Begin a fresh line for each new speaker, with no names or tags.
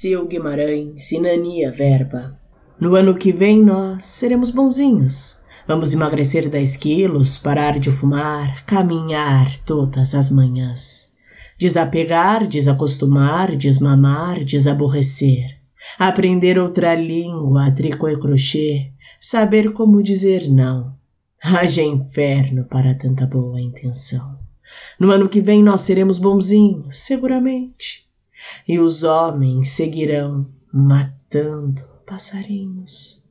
Seu Guimarães, Sinania Verba. No ano que vem nós seremos bonzinhos. Vamos emagrecer 10 quilos, parar de fumar, caminhar todas as manhãs. Desapegar, desacostumar, desmamar, desaborrecer. Aprender outra língua, tricô e crochê. Saber como dizer não. Haja inferno para tanta boa intenção. No ano que vem nós seremos bonzinhos, seguramente. E os homens seguirão matando passarinhos.